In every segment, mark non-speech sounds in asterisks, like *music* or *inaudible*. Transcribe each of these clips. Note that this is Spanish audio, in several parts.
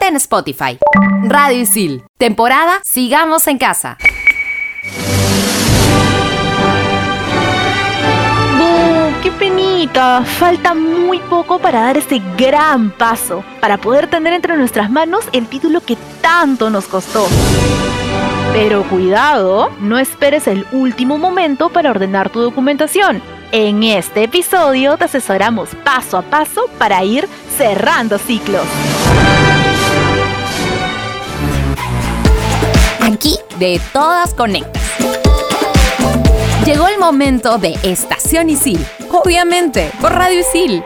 En Spotify. Radio Isil. Temporada Sigamos en Casa. ¡Qué penita! Falta muy poco para dar ese gran paso, para poder tener entre nuestras manos el título que tanto nos costó. Pero cuidado, no esperes el último momento para ordenar tu documentación. En este episodio te asesoramos paso a paso para ir cerrando ciclos. Aquí de todas conectas. Llegó el momento de Estación Isil. Obviamente, por Radio Isil.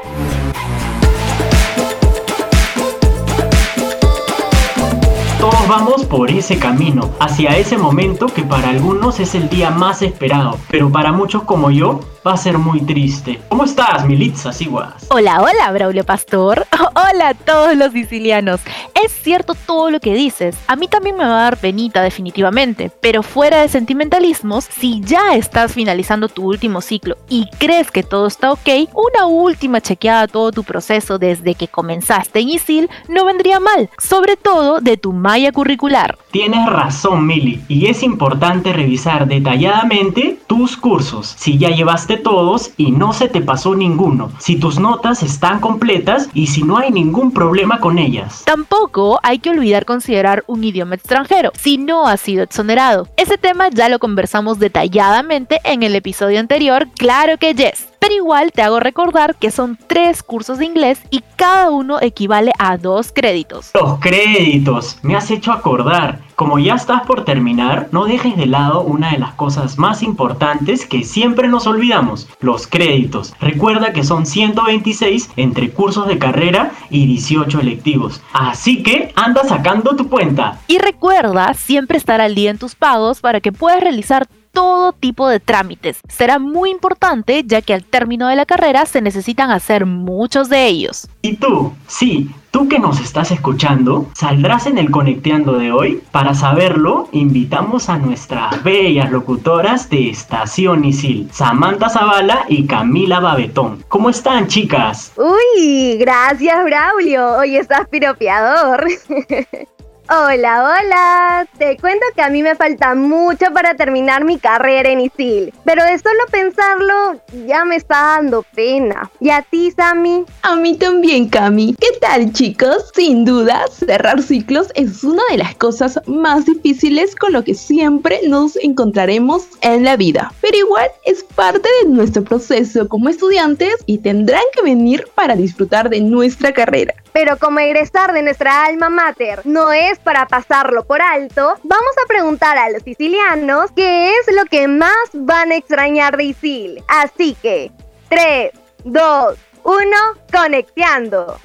Todos vamos por ese camino, hacia ese momento que para algunos es el día más esperado, pero para muchos como yo va a ser muy triste. ¿Cómo estás, Militza Siguas? Hola, hola, Braulio Pastor. *laughs* Hola a todos los sicilianos. Es cierto todo lo que dices. A mí también me va a dar penita definitivamente, pero fuera de sentimentalismos, si ya estás finalizando tu último ciclo y crees que todo está ok, una última chequeada a todo tu proceso desde que comenzaste en ISIL no vendría mal, sobre todo de tu malla curricular. Tienes razón, Mili, y es importante revisar detalladamente tus cursos. Si ya llevaste todos y no se te pasó ninguno, si tus notas están completas y si no hay ningún problema con ellas. Tampoco hay que olvidar considerar un idioma extranjero, si no ha sido exonerado. Ese tema ya lo conversamos detalladamente en el episodio anterior, claro que yes pero igual te hago recordar que son tres cursos de inglés y cada uno equivale a dos créditos. Los créditos, me has hecho acordar. Como ya estás por terminar, no dejes de lado una de las cosas más importantes que siempre nos olvidamos, los créditos. Recuerda que son 126 entre cursos de carrera y 18 electivos. Así que anda sacando tu cuenta. Y recuerda siempre estar al día en tus pagos para que puedas realizar todo tipo de trámites. Será muy importante ya que al término de la carrera se necesitan hacer muchos de ellos. ¿Y tú? Sí, tú que nos estás escuchando, saldrás en el Conecteando de hoy. Para saberlo, invitamos a nuestras bellas locutoras de Estación Isil, Samantha Zavala y Camila Babetón. ¿Cómo están, chicas? Uy, gracias, Braulio. Hoy estás piropeador. *laughs* Hola, hola. Te cuento que a mí me falta mucho para terminar mi carrera en ISIL, pero de solo pensarlo ya me está dando pena. ¿Y a ti, Sammy? A mí también, Cami. ¿Qué tal, chicos? Sin duda, cerrar ciclos es una de las cosas más difíciles con lo que siempre nos encontraremos en la vida. Pero igual es parte de nuestro proceso como estudiantes y tendrán que venir para disfrutar de nuestra carrera. Pero como egresar de nuestra alma mater no es para pasarlo por alto, vamos a preguntar a los sicilianos qué es lo que más van a extrañar de Isil. Así que, 3, 2, 1, conecteando.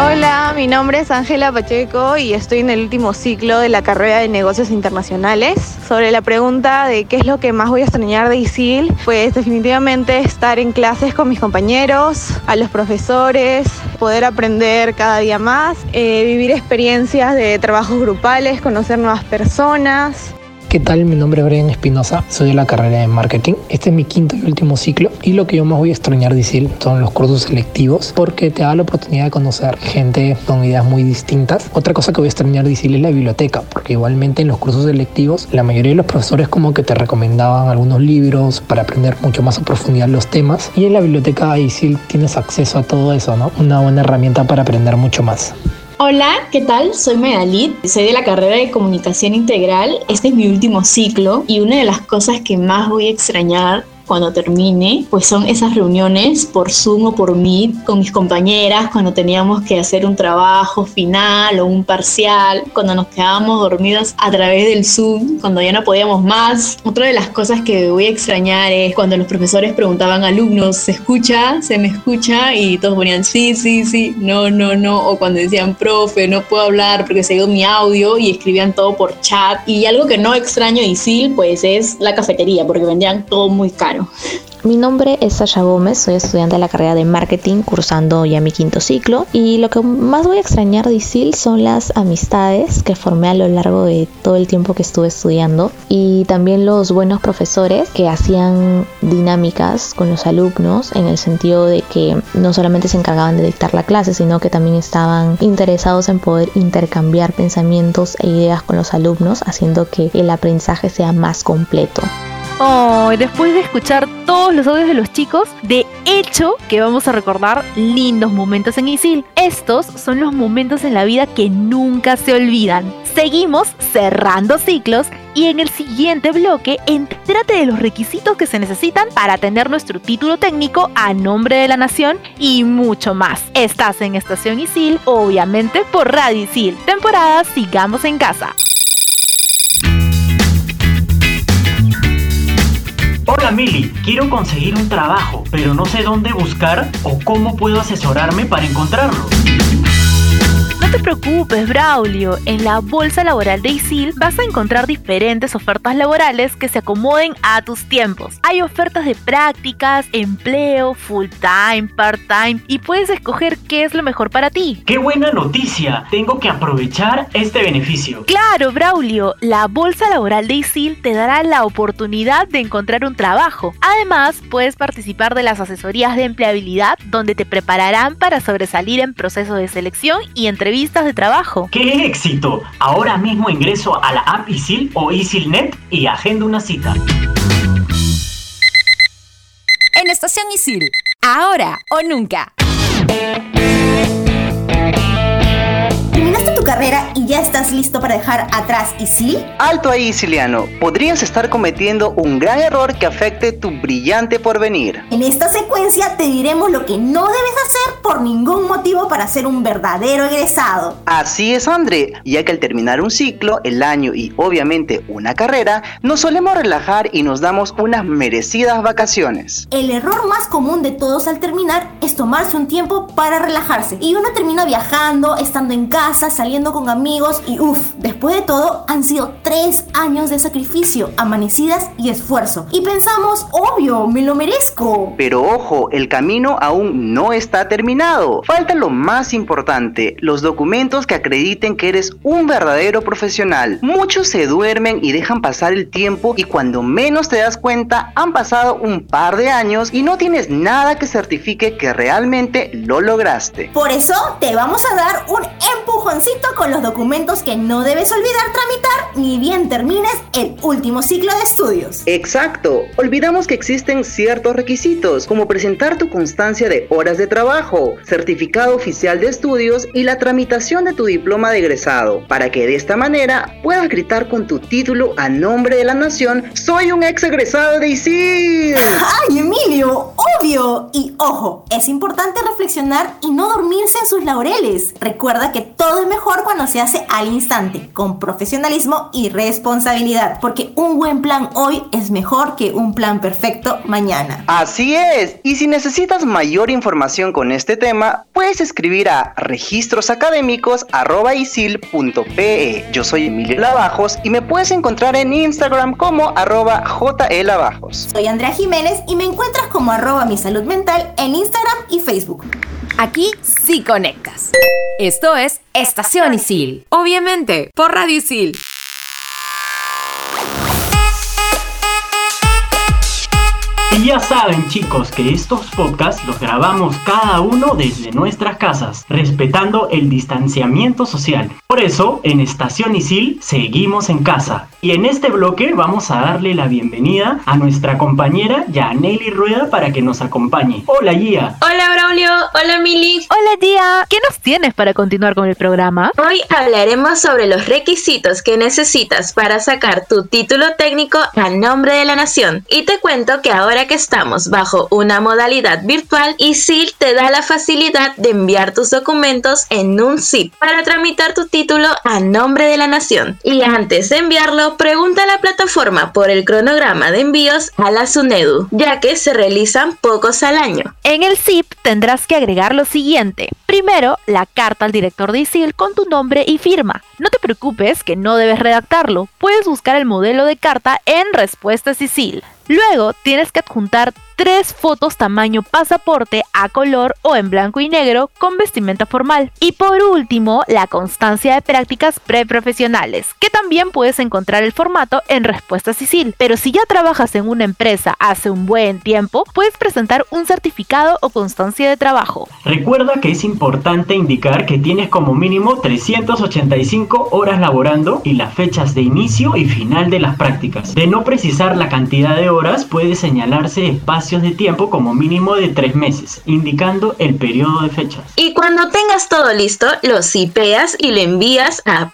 Hola, mi nombre es Ángela Pacheco y estoy en el último ciclo de la carrera de negocios internacionales. Sobre la pregunta de qué es lo que más voy a extrañar de ISIL, pues definitivamente estar en clases con mis compañeros, a los profesores, poder aprender cada día más, eh, vivir experiencias de trabajos grupales, conocer nuevas personas, ¿Qué tal? Mi nombre es Brian Espinosa, soy de la carrera de marketing. Este es mi quinto y último ciclo y lo que yo más voy a extrañar de ISIL son los cursos selectivos porque te da la oportunidad de conocer gente con ideas muy distintas. Otra cosa que voy a extrañar de ISIL es la biblioteca porque igualmente en los cursos selectivos la mayoría de los profesores como que te recomendaban algunos libros para aprender mucho más a profundidad los temas y en la biblioteca ISIL tienes acceso a todo eso, ¿no? Una buena herramienta para aprender mucho más. Hola, ¿qué tal? Soy Medalit, soy de la carrera de comunicación integral. Este es mi último ciclo y una de las cosas que más voy a extrañar cuando termine, pues son esas reuniones por Zoom o por Meet con mis compañeras cuando teníamos que hacer un trabajo final o un parcial, cuando nos quedábamos dormidos a través del Zoom, cuando ya no podíamos más. Otra de las cosas que voy a extrañar es cuando los profesores preguntaban a alumnos, ¿se escucha? ¿Se me escucha? Y todos ponían sí, sí, sí, no, no, no. O cuando decían, profe, no puedo hablar porque se dio mi audio y escribían todo por chat. Y algo que no extraño de ISIL, pues es la cafetería, porque vendían todo muy caro. Mi nombre es Sasha Gómez, soy estudiante de la carrera de marketing, cursando ya mi quinto ciclo. Y lo que más voy a extrañar de ISIL son las amistades que formé a lo largo de todo el tiempo que estuve estudiando. Y también los buenos profesores que hacían dinámicas con los alumnos, en el sentido de que no solamente se encargaban de dictar la clase, sino que también estaban interesados en poder intercambiar pensamientos e ideas con los alumnos, haciendo que el aprendizaje sea más completo. Oh, después de escuchar todos los audios de los chicos, de hecho que vamos a recordar lindos momentos en Isil. Estos son los momentos en la vida que nunca se olvidan. Seguimos cerrando ciclos y en el siguiente bloque entérate de los requisitos que se necesitan para tener nuestro título técnico a nombre de la nación y mucho más. Estás en Estación Isil, obviamente por Radio Isil. Temporada Sigamos en Casa. Hola quiero conseguir un trabajo, pero no sé dónde buscar o cómo puedo asesorarme para encontrarlo. No te preocupes, Braulio. En la bolsa laboral de ISIL vas a encontrar diferentes ofertas laborales que se acomoden a tus tiempos. Hay ofertas de prácticas, empleo, full time, part time y puedes escoger qué es lo mejor para ti. ¡Qué buena noticia! Tengo que aprovechar este beneficio. Claro, Braulio. La bolsa laboral de ISIL te dará la oportunidad de encontrar un trabajo. Además, puedes participar de las asesorías de empleabilidad donde te prepararán para sobresalir en procesos de selección y entrevistas de trabajo. ¡Qué éxito! Ahora mismo ingreso a la app ISIL o ISILNet y agendo una cita. En Estación Isil, ahora o nunca. ¿Terminaste tu carrera y ya estás listo para dejar atrás ISIL? Alto ahí, Siliano. Podrías estar cometiendo un gran error que afecte tu brillante porvenir. En esta secuencia te diremos lo que no debes hacer por ningún motivo para ser un verdadero egresado. Así es, André, ya que al terminar un ciclo, el año y obviamente una carrera, nos solemos relajar y nos damos unas merecidas vacaciones. El error más común de todos al terminar es tomarse un tiempo para relajarse. Y uno termina viajando, estando en casa, saliendo con amigos y uff, después de todo han sido tres años de sacrificio, amanecidas y esfuerzo. Y pensamos, obvio, me lo merezco. Pero ojo, el camino aún no está terminado. Falta lo más importante, los documentos que acrediten que eres un verdadero profesional. Muchos se duermen y dejan pasar el tiempo y cuando menos te das cuenta han pasado un par de años y no tienes nada que certifique que realmente lo lograste. Por eso te vamos a dar un con los documentos que no debes olvidar tramitar ni bien termines el último ciclo de estudios. Exacto. Olvidamos que existen ciertos requisitos, como presentar tu constancia de horas de trabajo, certificado oficial de estudios y la tramitación de tu diploma de egresado, para que de esta manera puedas gritar con tu título a nombre de la nación, soy un ex egresado de ISIL. ¡Ay, Emilio! Obvio. Y ojo, es importante reflexionar y no dormirse en sus laureles. Recuerda que todo es mejor cuando se hace al instante, con profesionalismo y responsabilidad, porque un buen plan hoy es mejor que un plan perfecto mañana. Así es, y si necesitas mayor información con este tema, puedes escribir a registrosacadémicos.isil.pe. Yo soy Emilio Lavajos y me puedes encontrar en Instagram como arroba jlavajos. Soy Andrea Jiménez y me encuentras como arroba mi salud mental en Instagram y Facebook. Aquí sí conectas. Esto es Obviamente, por Radio Isil. Y ya saben chicos que estos podcasts los grabamos cada uno desde nuestras casas, respetando el distanciamiento social. Por eso, en Estación Isil seguimos en casa. Y en este bloque vamos a darle la bienvenida a nuestra compañera Yaneli Rueda para que nos acompañe. Hola Gia. Hola Braulio, hola Mili. Hola Gia, ¿qué nos tienes para continuar con el programa? Hoy hablaremos sobre los requisitos que necesitas para sacar tu título técnico a nombre de la nación. Y te cuento que ahora que estamos bajo una modalidad virtual, ISIL te da la facilidad de enviar tus documentos en un zip para tramitar tu título a nombre de la nación. Y antes de enviarlo, pregunta a la plataforma por el cronograma de envíos a la SUNEDU, ya que se realizan pocos al año. En el zip tendrás que agregar lo siguiente. Primero, la carta al director de ISIL con tu nombre y firma. No te preocupes que no debes redactarlo, puedes buscar el modelo de carta en Respuestas ISIL. Luego tienes que adjuntar tres fotos tamaño pasaporte a color o en blanco y negro con vestimenta formal. Y por último, la constancia de prácticas preprofesionales, que también puedes encontrar el formato en Respuesta Sicil. Pero si ya trabajas en una empresa hace un buen tiempo, puedes presentar un certificado o constancia de trabajo. Recuerda que es importante indicar que tienes como mínimo 385 horas laborando y las fechas de inicio y final de las prácticas. De no precisar la cantidad de horas, puede señalarse de tiempo como mínimo de 3 meses, indicando el periodo de fechas. Y cuando tengas todo listo, lo cipeas y lo envías a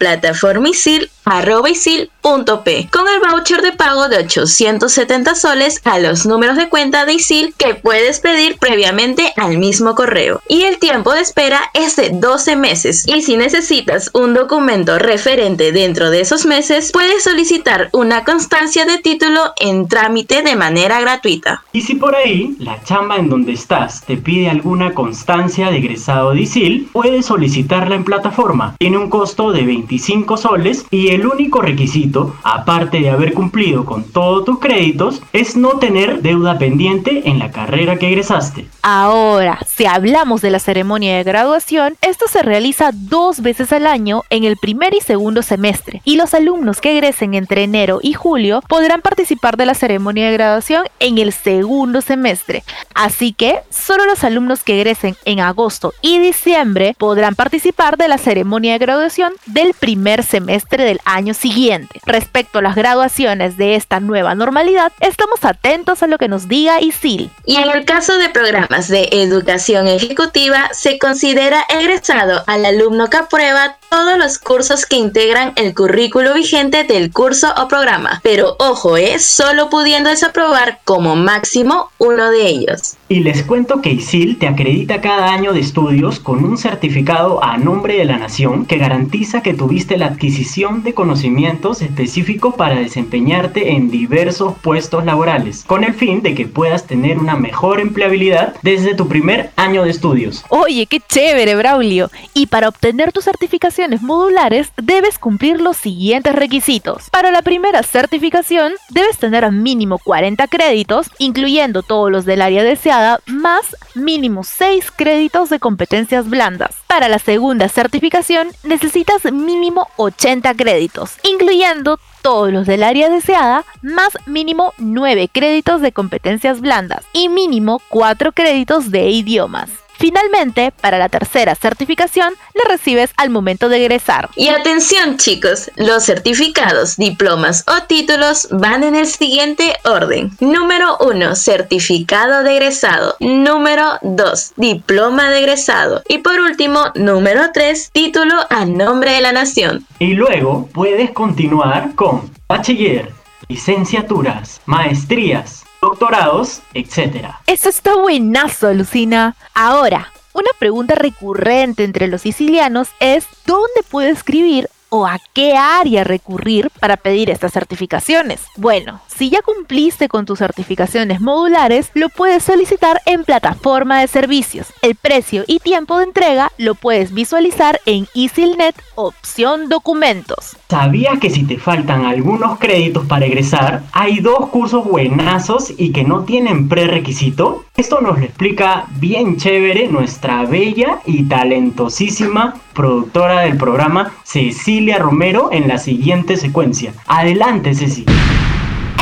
plataformisil.p con el voucher de pago de 870 soles a los números de cuenta de ISIL que puedes pedir previamente al mismo correo. Y el tiempo de espera es de 12 meses. Y si necesitas un documento referente dentro de esos meses, puedes solicitar una constancia de título en trámite de manera gratuita. Y si por ahí la chamba en donde estás te pide alguna constancia de egresado de ISIL, puedes solicitarla en plataforma. Tiene un costo de 25 soles y el único requisito, aparte de haber cumplido con todos tus créditos, es no tener deuda pendiente en la carrera que egresaste. Ahora, si hablamos de la ceremonia de graduación, esto se realiza dos veces al año en el primer y segundo semestre, y los alumnos que egresen entre enero y julio podrán participar de la ceremonia de graduación en el segundo semestre. Así que solo los alumnos que egresen en agosto y diciembre podrán participar de la ceremonia de graduación del primer semestre del año siguiente. Respecto a las graduaciones de esta nueva normalidad, estamos atentos a lo que nos diga ISIL. Y en el caso de programas de educación ejecutiva, se considera egresado al alumno que aprueba todos los cursos que integran el currículo vigente del curso o programa. Pero ojo, es ¿eh? solo pudiendo desaprobar como máximo uno de ellos. Y les cuento que ISIL te acredita cada año de estudios con un certificado a nombre de la nación que garantiza que tuviste la adquisición de conocimientos específicos para desempeñarte en diversos puestos laborales, con el fin de que puedas tener una mejor empleabilidad desde tu primer año de estudios. Oye, qué chévere, Braulio. Y para obtener tus certificaciones modulares debes cumplir los siguientes requisitos. Para la primera certificación debes tener mínimo 40 créditos, incluyendo todos los del área deseada más mínimo 6 créditos de competencias blandas. Para la segunda certificación necesitas mínimo 80 créditos, incluyendo todos los del área deseada, más mínimo 9 créditos de competencias blandas y mínimo 4 créditos de idiomas. Finalmente, para la tercera certificación, la recibes al momento de egresar. Y atención chicos, los certificados, diplomas o títulos van en el siguiente orden. Número 1, certificado de egresado. Número 2, diploma de egresado. Y por último, número 3, título a nombre de la nación. Y luego puedes continuar con bachiller, licenciaturas, maestrías, doctorados, etc. Eso está buenazo, Lucina. Ahora, una pregunta recurrente entre los sicilianos es ¿dónde puedo escribir o a qué área recurrir para pedir estas certificaciones. Bueno, si ya cumpliste con tus certificaciones modulares, lo puedes solicitar en plataforma de servicios. El precio y tiempo de entrega lo puedes visualizar en EasyNet opción documentos. ¿Sabías que si te faltan algunos créditos para egresar, hay dos cursos buenazos y que no tienen prerequisito? Esto nos lo explica bien chévere nuestra bella y talentosísima productora del programa Cecilia Romero en la siguiente secuencia. Adelante, Ceci.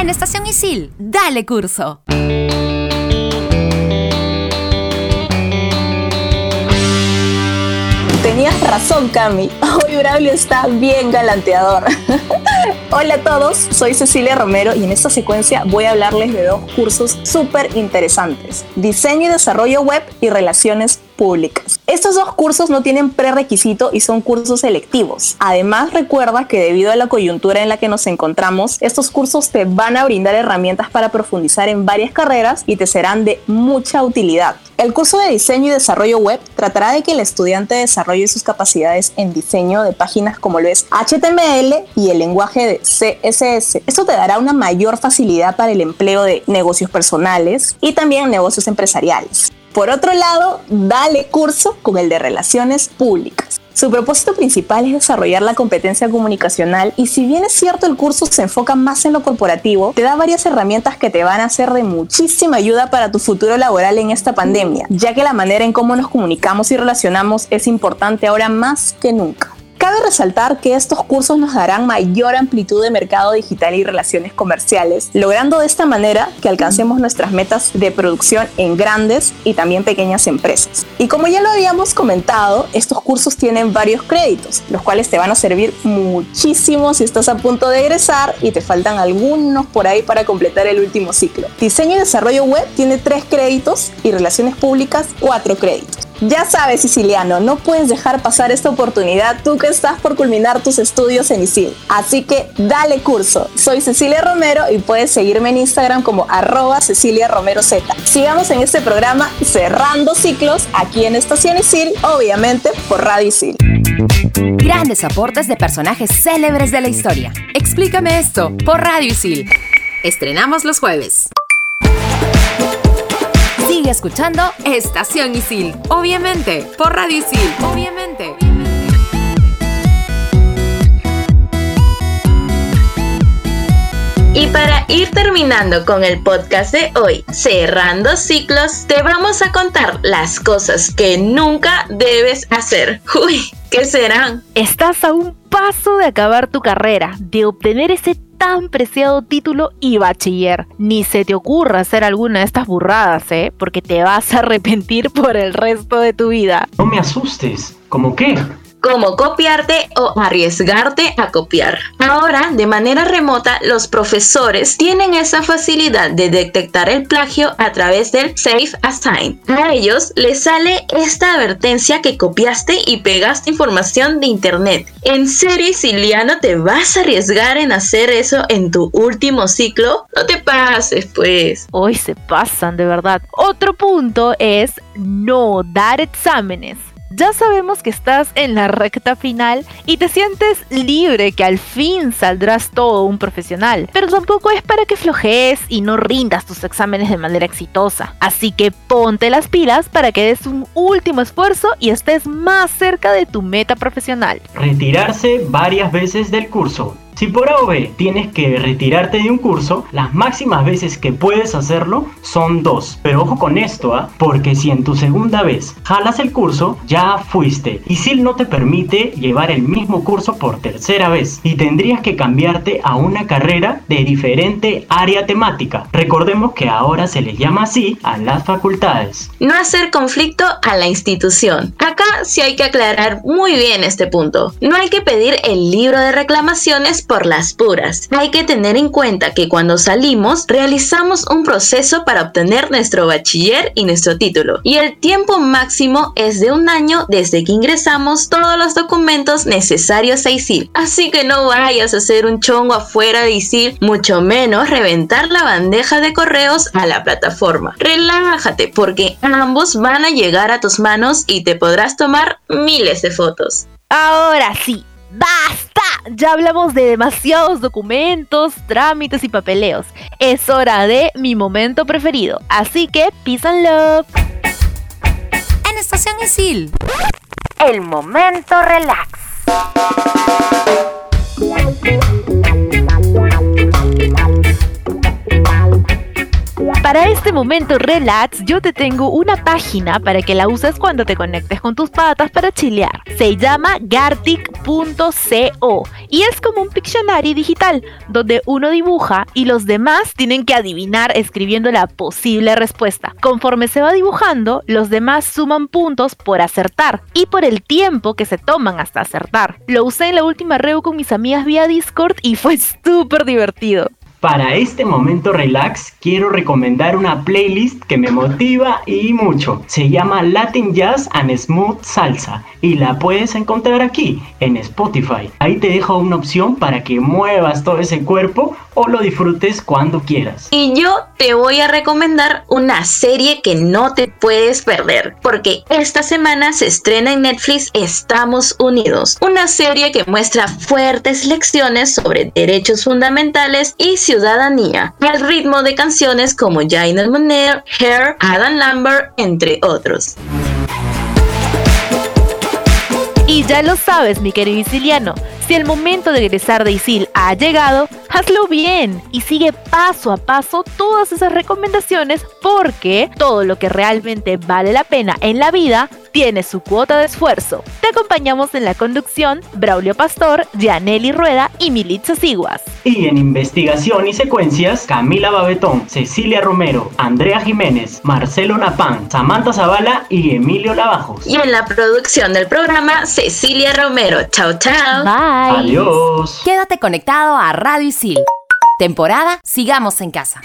En Estación Isil, dale curso. Tenías razón, Cami. *laughs* Hoy Braulio está bien galanteador. *laughs* Hola a todos, soy Cecilia Romero y en esta secuencia voy a hablarles de dos cursos súper interesantes. Diseño y desarrollo web y relaciones públicas. Estos dos cursos no tienen prerequisito y son cursos selectivos. Además, recuerda que debido a la coyuntura en la que nos encontramos, estos cursos te van a brindar herramientas para profundizar en varias carreras y te serán de mucha utilidad. El curso de diseño y desarrollo web tratará de que el estudiante desarrolle sus capacidades en diseño de páginas como lo es HTML y el lenguaje de CSS. Esto te dará una mayor facilidad para el empleo de negocios personales y también negocios empresariales. Por otro lado, dale curso con el de relaciones públicas. Su propósito principal es desarrollar la competencia comunicacional y si bien es cierto el curso se enfoca más en lo corporativo, te da varias herramientas que te van a ser de muchísima ayuda para tu futuro laboral en esta pandemia, ya que la manera en cómo nos comunicamos y relacionamos es importante ahora más que nunca. Cabe resaltar que estos cursos nos darán mayor amplitud de mercado digital y relaciones comerciales, logrando de esta manera que alcancemos nuestras metas de producción en grandes y también pequeñas empresas. Y como ya lo habíamos comentado, estos cursos tienen varios créditos, los cuales te van a servir muchísimo si estás a punto de egresar y te faltan algunos por ahí para completar el último ciclo. Diseño y desarrollo web tiene tres créditos y relaciones públicas cuatro créditos. Ya sabes, siciliano, no puedes dejar pasar esta oportunidad tú que estás por culminar tus estudios en ISIL. Así que dale curso. Soy Cecilia Romero y puedes seguirme en Instagram como arroba Cecilia Romero Z. Sigamos en este programa cerrando ciclos aquí en Estación ISIL, obviamente por Radio ISIL. Grandes aportes de personajes célebres de la historia. Explícame esto por Radio ISIL. Estrenamos los jueves. Sigue escuchando Estación Isil, obviamente, por Radio Isil, obviamente. Y para ir terminando con el podcast de hoy, cerrando ciclos, te vamos a contar las cosas que nunca debes hacer. *laughs* Uy, ¿qué serán? Estás a un paso de acabar tu carrera, de obtener ese tan preciado título y bachiller. Ni se te ocurra hacer alguna de estas burradas, ¿eh? Porque te vas a arrepentir por el resto de tu vida. No me asustes. ¿Cómo qué? Como copiarte o arriesgarte a copiar. Ahora, de manera remota, los profesores tienen esa facilidad de detectar el plagio a través del Safe Assign. A ellos les sale esta advertencia que copiaste y pegaste información de internet. ¿En serio, Siliano, te vas a arriesgar en hacer eso en tu último ciclo? No te pases, pues. Hoy se pasan, de verdad. Otro punto es no dar exámenes ya sabemos que estás en la recta final y te sientes libre que al fin saldrás todo un profesional, pero tampoco es para que flojees y no rindas tus exámenes de manera exitosa. Así que ponte las pilas para que des un último esfuerzo y estés más cerca de tu meta profesional. Retirarse varias veces del curso. Si por A tienes que retirarte de un curso, las máximas veces que puedes hacerlo son dos. Pero ojo con esto, ¿ah? porque si en tu segunda vez jalas el curso, ya fuiste. Y SIL no te permite llevar el mismo curso por tercera vez y tendrías que cambiarte a una carrera de diferente área temática. Recordemos que ahora se le llama así a las facultades. No hacer conflicto a la institución. Acá sí hay que aclarar muy bien este punto. No hay que pedir el libro de reclamaciones por las puras. Hay que tener en cuenta que cuando salimos realizamos un proceso para obtener nuestro bachiller y nuestro título. Y el tiempo máximo es de un año desde que ingresamos todos los documentos necesarios a ISIL. Así que no vayas a hacer un chongo afuera de ISIL, mucho menos reventar la bandeja de correos a la plataforma. Relájate porque ambos van a llegar a tus manos y te podrás tomar miles de fotos. Ahora sí, ¡Basta! Ya hablamos de demasiados documentos, trámites y papeleos. Es hora de mi momento preferido. Así que, peace and love. En Estación Isil. El momento relax. Para este momento relax, yo te tengo una página para que la uses cuando te conectes con tus patas para chilear. Se llama gartic.co y es como un Pictionary digital donde uno dibuja y los demás tienen que adivinar escribiendo la posible respuesta. Conforme se va dibujando, los demás suman puntos por acertar y por el tiempo que se toman hasta acertar. Lo usé en la última reu con mis amigas vía Discord y fue *laughs* súper divertido. Para este momento relax quiero recomendar una playlist que me motiva y mucho. Se llama Latin Jazz and Smooth Salsa y la puedes encontrar aquí en Spotify. Ahí te dejo una opción para que muevas todo ese cuerpo o lo disfrutes cuando quieras. Y yo te voy a recomendar una serie que no te puedes perder porque esta semana se estrena en Netflix Estamos Unidos, una serie que muestra fuertes lecciones sobre derechos fundamentales y ciudadanía al ritmo de canciones como Jaina Moner, Hair, Adam Lambert, entre otros. Y ya lo sabes, mi querido Isiliano, si el momento de egresar de ISIL ha llegado, hazlo bien y sigue paso a paso todas esas recomendaciones porque todo lo que realmente vale la pena en la vida tiene su cuota de esfuerzo. Te acompañamos en la conducción Braulio Pastor, Gianelli Rueda y Militza Siguas. Y en investigación y secuencias, Camila Babetón, Cecilia Romero, Andrea Jiménez, Marcelo Napán, Samantha Zavala y Emilio Lavajos. Y en la producción del programa, Cecilia Romero. Chao, chao. Bye. Adiós. Quédate conectado a Radio Isil. Temporada Sigamos en Casa.